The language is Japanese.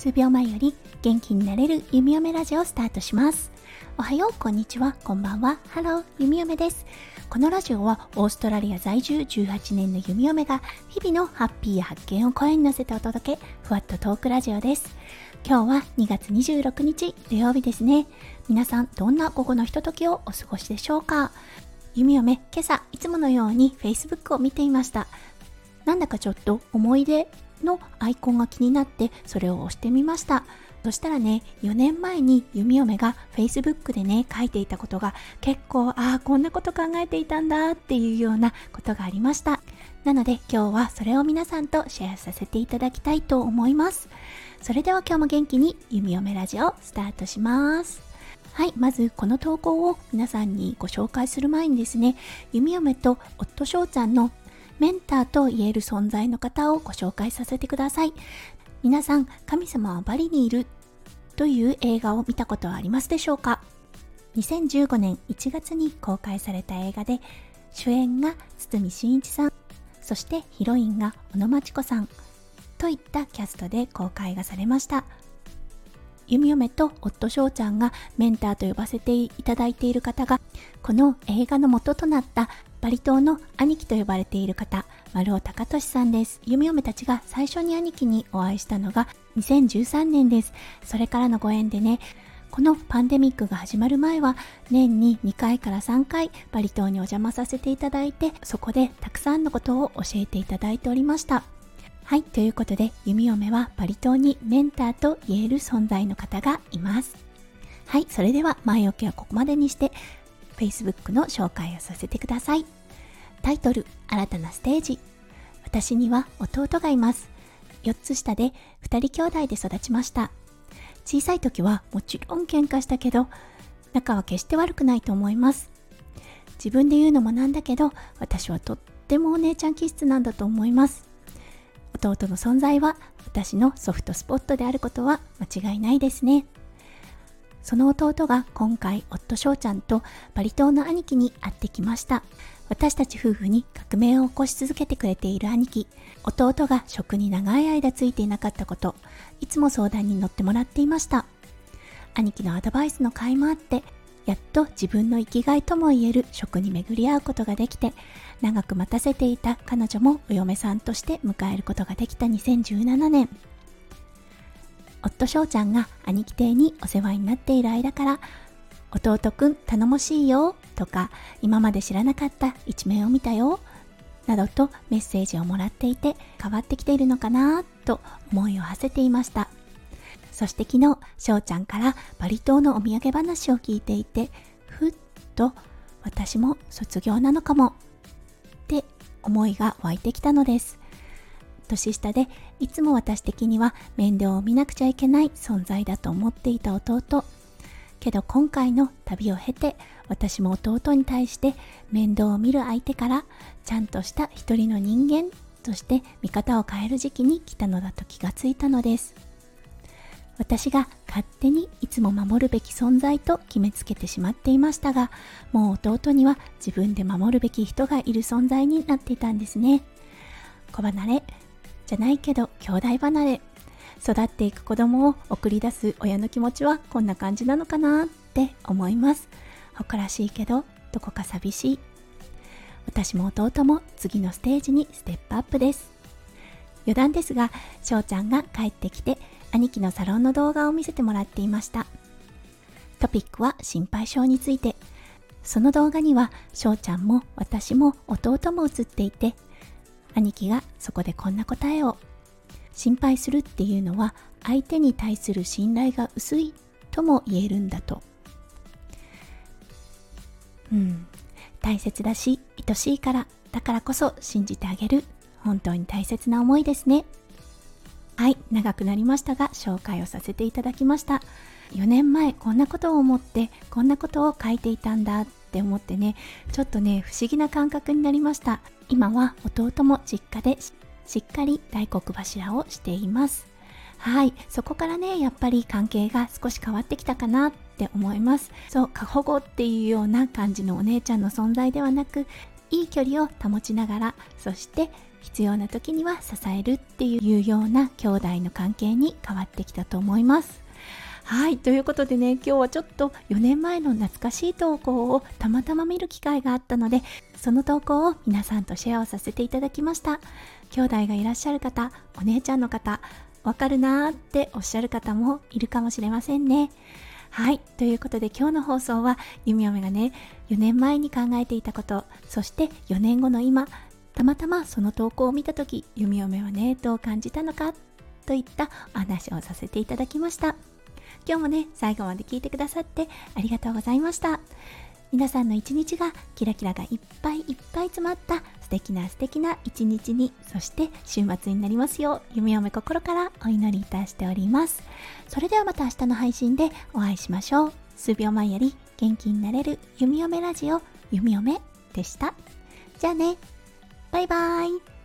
数秒前より元気になれるゆみよめラジオをスタートします。おはようこんにちは。こんばんは。ハロー弓嫁です。このラジオはオーストラリア在住18年のゆみよめが日々のハッピーや発見を声に乗せてお届けふわっとトークラジオです。今日は2月26日土曜日ですね。皆さんどんな午後のひとときをお過ごしでしょうか？ゆみよめ今朝いつものように Facebook を見ていました。なんだかちょっと思い出のアイコンが気になってそれを押してみました。そしたらね4年前に弓嫁が Facebook でね書いていたことが結構ああこんなこと考えていたんだっていうようなことがありました。なので今日はそれを皆さんとシェアさせていただきたいと思います。それでは今日も元気に弓嫁ラジオスタートします。はい、まずこの投稿を皆さんにご紹介する前にですね、弓嫁と夫翔ちゃんのメンターと言える存在の方をご紹介させてください。皆さん、神様はバリにいるという映画を見たことはありますでしょうか ?2015 年1月に公開された映画で、主演が堤真一さん、そしてヒロインが小野真知子さんといったキャストで公開がされました。弓嫁と夫翔ちゃんがメンターと呼ばせていただいている方がこの映画の元となったバリ島の兄貴と呼ばれている方、丸尾隆俊さんです。弓嫁たちが最初に兄貴にお会いしたのが2013年です。それからのご縁でね、このパンデミックが始まる前は年に2回から3回バリ島にお邪魔させていただいてそこでたくさんのことを教えていただいておりましたはいということで弓嫁はバリ島にメンターと言える存在の方がいますはいそれでは前置きはここまでにして Facebook の紹介をさせてください。タイトル、新たなステージ。私には弟がいます。4つ下で2人兄弟で育ちました。小さい時はもちろん喧嘩したけど、仲は決して悪くないと思います。自分で言うのもなんだけど、私はとってもお姉ちゃん気質なんだと思います。弟の存在は私のソフトスポットであることは間違いないですね。その弟が今回夫翔ちゃんとバリ島の兄貴に会ってきました。私たち夫婦に革命を起こし続けてくれている兄貴。弟が職に長い間ついていなかったこと。いつも相談に乗ってもらっていました。兄貴のアドバイスの甲斐もあってやっと自分の生きがいともいえる職に巡り合うことができて長く待たせていた彼女もお嫁さんとして迎えることができた2017年。夫翔ちゃんが兄貴邸にお世話になっている間から弟くん頼もしいよとか今まで知らなかった一面を見たよなどとメッセージをもらっていて変わってきているのかなと思いを馳せていました。そして昨日翔ちゃんからバリ島のお土産話を聞いていてふっと私も卒業なのかもって思いが湧いてきたのです。年下でいつも私的には面倒を見なくちゃいけない存在だと思っていた弟。けど今回の旅を経て私も弟に対して面倒を見る相手からちゃんとした一人の人間として見方を変える時期に来たのだと気がついたのです。私が勝手にいつも守るべき存在と決めつけてしまっていましたがもう弟には自分で守るべき人がいる存在になっていたんですね。子離れじゃないけど兄弟離れ育っていく子供を送り出す親の気持ちはこんな感じなのかなって思います。誇らしいけどどこか寂しい。私も弟も次のステージにステップアップです。余談ですが翔ちゃんが帰ってきて兄貴のサロンの動画を見せてもらっていました。トピックは心配性について。その動画には翔ちゃんも私も弟も映っていて兄貴がそこでこんな答えを。心配するっていうのは相手に対する信頼が薄いとも言えるんだと。うん。大切だし愛しいからだからこそ信じてあげる。本当に大切な思いですね。はい長くなりましたが紹介をさせていただきました。4年前こんなことを思ってこんなことを書いていたんだって思ってねちょっとね不思議な感覚になりました。今は弟も実家でしっかり大黒柱をしています。はいそこからねやっぱり関係が少し変わってきたかなって思います。そう過保護っていうような感じのお姉ちゃんの存在ではなくいい距離を保ちながらそして必要な時には支えるっていうような兄弟の関係に変わってきたと思います。はいということでね今日はちょっと4年前の懐かしい投稿をたまたま見る機会があったのでその投稿を皆さんとシェアをさせていただきました。兄弟がいらっしゃる方お姉ちゃんの方わかるなーっておっしゃる方もいるかもしれませんね。はい。ということで今日の放送はゆみおめがね4年前に考えていたことそして4年後の今たまたまその投稿を見た時ゆみおめはねどう感じたのかといったお話をさせていただきました。今日もね最後まで聞いてくださってありがとうございました。皆さんの一日がキラキラがいっぱいいっぱい詰まった素敵な素敵な一日にそして週末になりますよう夢嫁心からお祈りいたしております。それではまた明日の配信でお会いしましょう。数秒前より元気になれる弓嫁ラジオ弓嫁でした。じゃあね。バイバーイ。